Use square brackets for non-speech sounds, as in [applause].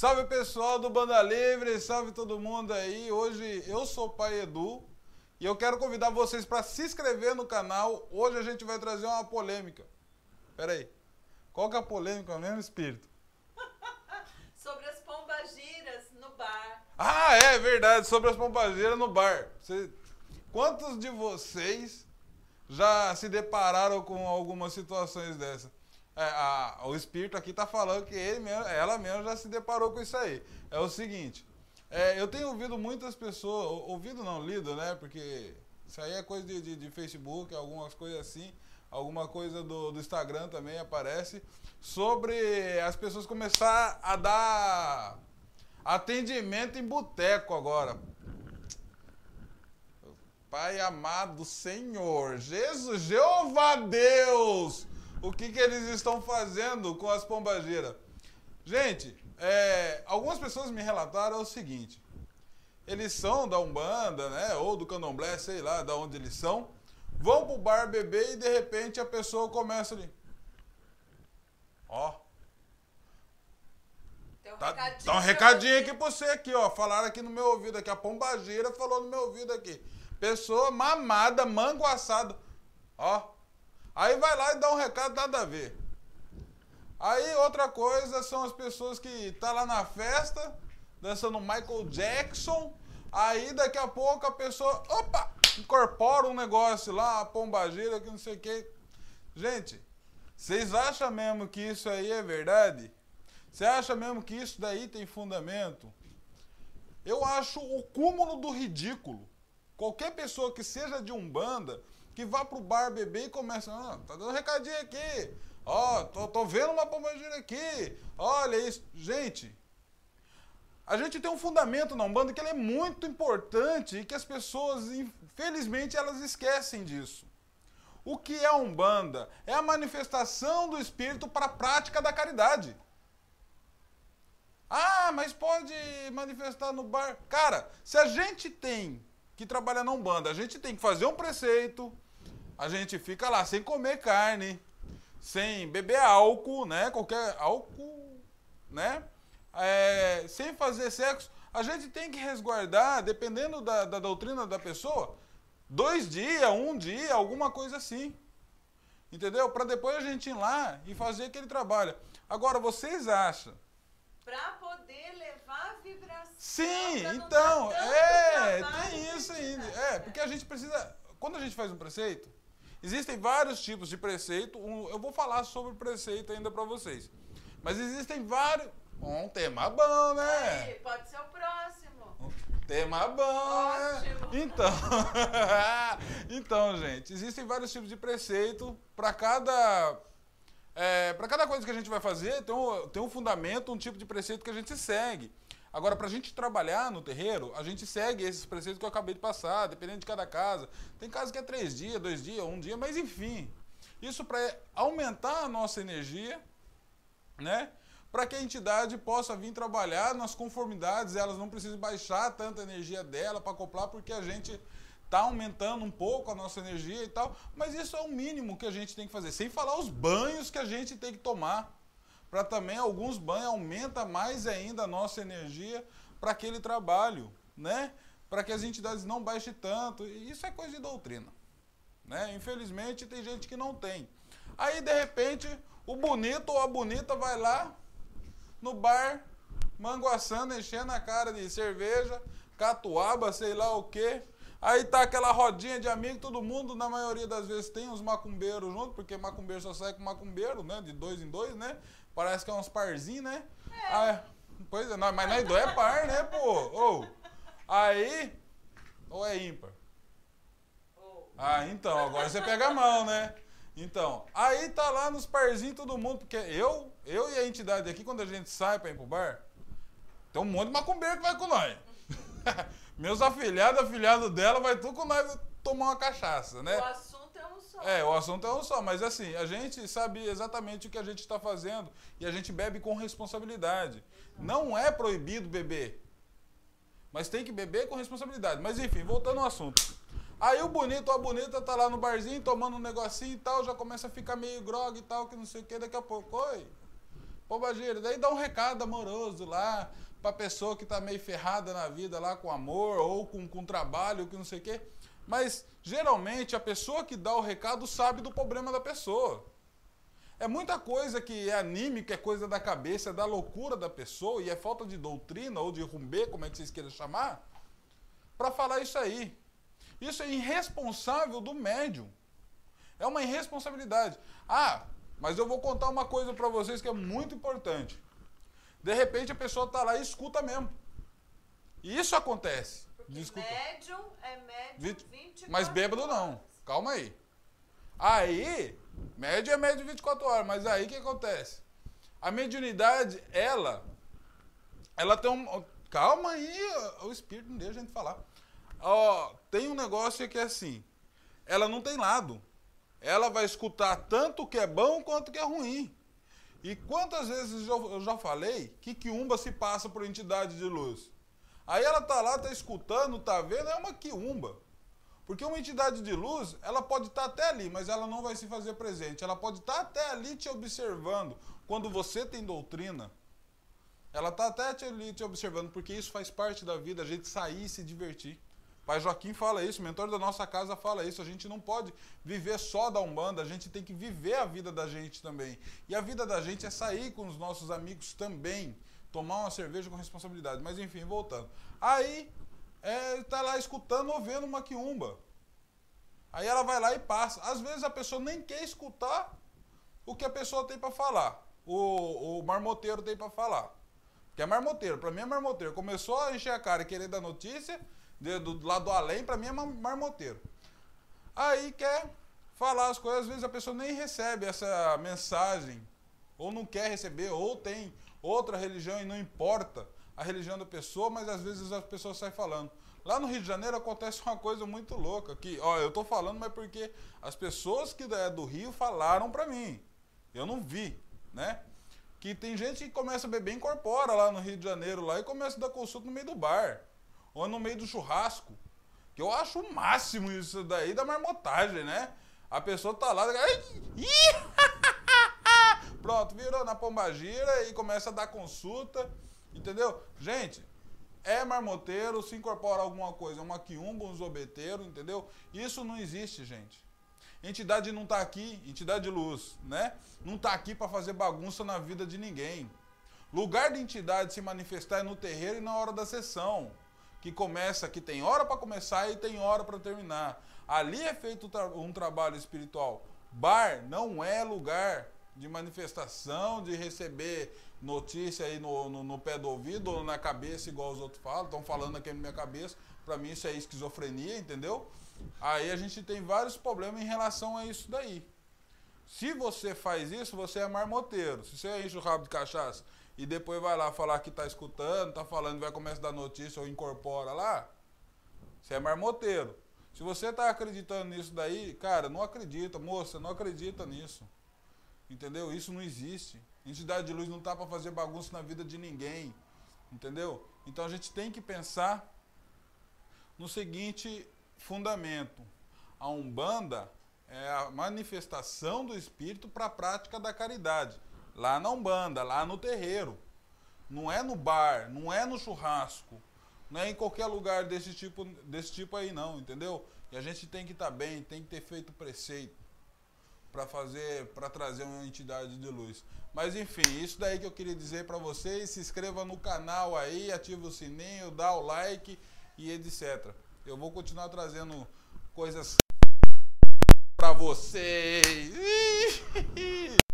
Salve pessoal do Banda Livre, salve todo mundo aí. Hoje eu sou o Pai Edu e eu quero convidar vocês para se inscrever no canal. Hoje a gente vai trazer uma polêmica. Pera aí. Qual que é a polêmica mesmo, Espírito? [laughs] Sobre as pombagiras no bar. Ah, é verdade, sobre as pompageiras no bar. Você- Quantos de vocês já se depararam com algumas situações dessas? É, a- o espírito aqui tá falando que ele mesmo, ela mesma já se deparou com isso aí. É o seguinte, é, eu tenho ouvido muitas pessoas, ou- ouvido não, lido, né? Porque isso aí é coisa de, de- de Facebook, algumas coisas assim, alguma coisa do, do Instagram também aparece, sobre as pessoas começar a dar atendimento em boteco agora. Pai amado Senhor, Jesus, Jeová Deus, o que, que eles estão fazendo com as pombageiras? Gente, é, algumas pessoas me relataram o seguinte: eles são da Umbanda, né, ou do Candomblé, sei lá, da onde eles são, vão pro bar beber e de repente a pessoa começa ali. Ó, Tem um Tá, recadinho. tá um recadinho aqui pra você aqui, ó. Falaram aqui no meu ouvido aqui. A pombageira falou no meu ouvido aqui. Pessoa mamada, mango assado. Ó. Aí vai lá e dá um recado, nada a ver. Aí outra coisa são as pessoas que tá lá na festa, dançando Michael Jackson. Aí daqui a pouco a pessoa, opa, incorpora um negócio lá, a pombageira, que não sei o quê. Gente, vocês acham mesmo que isso aí é verdade? Você acha mesmo que isso daí tem fundamento? Eu acho o cúmulo do ridículo. Qualquer pessoa que seja de Umbanda, que vá pro bar beber e começa, ah, tá dando recadinho aqui. Ó, tô, tô vendo uma pombagira aqui. Olha isso. Gente, a gente tem um fundamento na Umbanda que ele é muito importante e que as pessoas, infelizmente, elas esquecem disso. O que é a Umbanda? É a manifestação do espírito para a prática da caridade. Ah, mas pode manifestar no bar. Cara, se a gente tem que trabalhar na Umbanda, a gente tem que fazer um preceito, a gente fica lá sem comer carne, sem beber álcool, né? Qualquer álcool, né? É, sem fazer sexo, a gente tem que resguardar, dependendo da, da doutrina da pessoa, dois dias, um dia, alguma coisa assim. Entendeu? Para depois a gente ir lá e fazer aquele trabalho. Agora, vocês acham Pra poder levar a vibração. Sim, então, é, tem isso ainda. É, porque a gente precisa. Quando a gente faz um preceito, existem vários tipos de preceito. Um- eu vou falar sobre o preceito ainda pra vocês. Mas existem vários. Um tema bom, né? Aí, pode ser o próximo. Tema bom, né? Ótimo. Então, [laughs] então, gente, existem vários tipos de preceito para cada é, para cada coisa que a gente vai fazer, tem um, tem um fundamento, um tipo de preceito que a gente segue. Agora, para a gente trabalhar no terreiro, a gente segue esses preceitos que eu acabei de passar, dependendo de cada casa. Tem casa que é três dias, dois dias, um dia, mas enfim. Isso para aumentar a nossa energia, né? Para que a entidade possa vir trabalhar nas conformidades, elas não precisem baixar tanta energia dela para acoplar, porque a gente está aumentando um pouco a nossa energia e tal. Mas isso é o mínimo que a gente tem que fazer, sem falar os banhos que a gente tem que tomar. Para também alguns banhos aumenta mais ainda a nossa energia para aquele trabalho, né? Para que as entidades não baixem tanto. E isso é coisa de doutrina. Né? Infelizmente tem gente que não tem. Aí de repente o bonito ou a bonita vai lá no bar, manguaçando, enchendo a cara de cerveja, catuaba, sei lá o quê. Aí tá aquela rodinha de amigo, todo mundo, na maioria das vezes, tem uns macumbeiros junto, porque macumbeiro só sai com macumbeiro, né? De dois em dois, né? Parece que é uns parzinhos, né? É. pois é, nós- mas nós dois é par, né, pô? Ô, aí. Ou é ímpar? Ou, Ah, então, agora você pega a mão, né? Então, aí tá lá nos parzinhos todo mundo, porque eu, eu e a entidade aqui, quando a gente sai pra ir pro bar, tem um monte de macumbeiro que vai com nós. [laughs] Meus afilhados, afilhado dela, vai tudo com nós tomar uma cachaça, né? O assunto é um só. É, o assunto é um só, mas assim, a gente sabe exatamente o que a gente está fazendo e a gente bebe com responsabilidade. Não é proibido beber, mas tem que beber com responsabilidade. Mas enfim, voltando ao assunto. Aí o bonito ou a bonita tá lá no barzinho tomando um negocinho e tal, já começa a ficar meio grog e tal, que não sei o que, daqui a pouco, oi, Pombagira, daí dá um recado amoroso lá pra pessoa que tá meio ferrada na vida lá com amor ou com, com trabalho, que não sei o quê. Mas geralmente a pessoa que dá o recado sabe do problema da pessoa. É muita coisa que é anímica, é coisa da cabeça, é da loucura da pessoa e é falta de doutrina ou de rumbê, como é que vocês queiram chamar, para falar isso aí. Isso é irresponsável do médium. É uma irresponsabilidade. Ah, mas eu vou contar uma coisa para vocês que é muito importante. De repente a pessoa está lá e escuta mesmo. E isso acontece. Porque médium é médium 20, 24 Mas bêbado não. Calma aí. Aí, médio é médio 24 horas, mas aí o que acontece? A mediunidade, ela, ela tem um. Calma aí, o espírito não deixa a gente falar. Ó, tem um negócio que é assim: ela não tem lado. Ela vai escutar tanto o que é bom quanto o que é ruim. E quantas vezes eu já falei que quiumba se passa por entidade de luz? Aí ela tá lá, tá escutando, tá vendo, é uma quiumba. Porque uma entidade de luz, ela pode estar tá até ali, mas ela não vai se fazer presente. Ela pode estar tá até ali te observando. Quando você tem doutrina, ela está até ali te observando, porque isso faz parte da vida, a gente sair e se divertir. Pai Joaquim fala isso, o mentor da nossa casa fala isso. A gente não pode viver só da Umbanda, a gente tem que viver a vida da gente também. E a vida da gente é sair com os nossos amigos também, tomar uma cerveja com responsabilidade. Mas enfim, voltando. Aí é, está lá escutando ou vendo uma quiumba. Aí ela vai lá e passa. Às vezes a pessoa nem quer escutar o que a pessoa tem para falar. O, o marmoteiro tem para falar. Que é marmoteiro, para mim é marmoteiro. Começou a encher a cara e querer dar notícia, de, do lado do além, para mim é marmoteiro. Aí quer falar as coisas, às vezes a pessoa nem recebe essa mensagem, ou não quer receber, ou tem outra religião e não importa a religião da pessoa, mas às vezes as pessoas saem falando. Lá no Rio de Janeiro acontece uma coisa muito louca, que, ó, eu tô falando, mas porque as pessoas que é do Rio falaram para mim. Eu não vi, né? Que tem gente que começa a beber incorpora lá no Rio de Janeiro lá e começa a dar consulta no meio do bar, ou no meio do churrasco. Que eu acho o máximo isso daí da marmotagem, né? A pessoa tá lá, pronto, virou na pombagira e começa a dar consulta. Entendeu? Gente, é marmoteiro, se incorpora alguma coisa, uma quiumba, um zobeteiro, entendeu? Isso não existe, gente. Entidade não está aqui, entidade de luz, né? Não está aqui para fazer bagunça na vida de ninguém. Lugar de entidade se manifestar é no terreiro e na hora da sessão, que começa, que tem hora para começar e tem hora para terminar. Ali é feito um trabalho espiritual. Bar não é lugar de manifestação, de receber notícia aí no, no, no, pé do ouvido ou na cabeça, igual os outros falam. Estão falando aqui na minha cabeça. Para mim isso é esquizofrenia, entendeu? Aí a gente tem vários problemas em relação a isso daí. Se você faz isso, você é marmoteiro. Se você enche o rabo de cachaça e depois vai lá falar que está escutando, está falando, vai começar a dar notícia ou incorpora lá, você é marmoteiro. Se você está acreditando nisso daí, cara, não acredita, moça, não acredita nisso. Entendeu? Isso não existe. Entidade de luz não está para fazer bagunça na vida de ninguém. Entendeu? Então a gente tem que pensar no seguinte fundamento: a Umbanda é a manifestação do espírito para a prática da caridade. Lá na Umbanda, lá no terreiro. Não é no bar, não é no churrasco, não é em qualquer lugar desse tipo, desse tipo aí não, entendeu? E a gente tem que estar tá bem, tem que ter feito preceito para fazer, para trazer uma entidade de luz. Mas enfim, isso daí que eu queria dizer para vocês. Se inscreva no canal aí, ative o sininho, dá o like e etc. Eu vou continuar trazendo coisas para vocês. [laughs]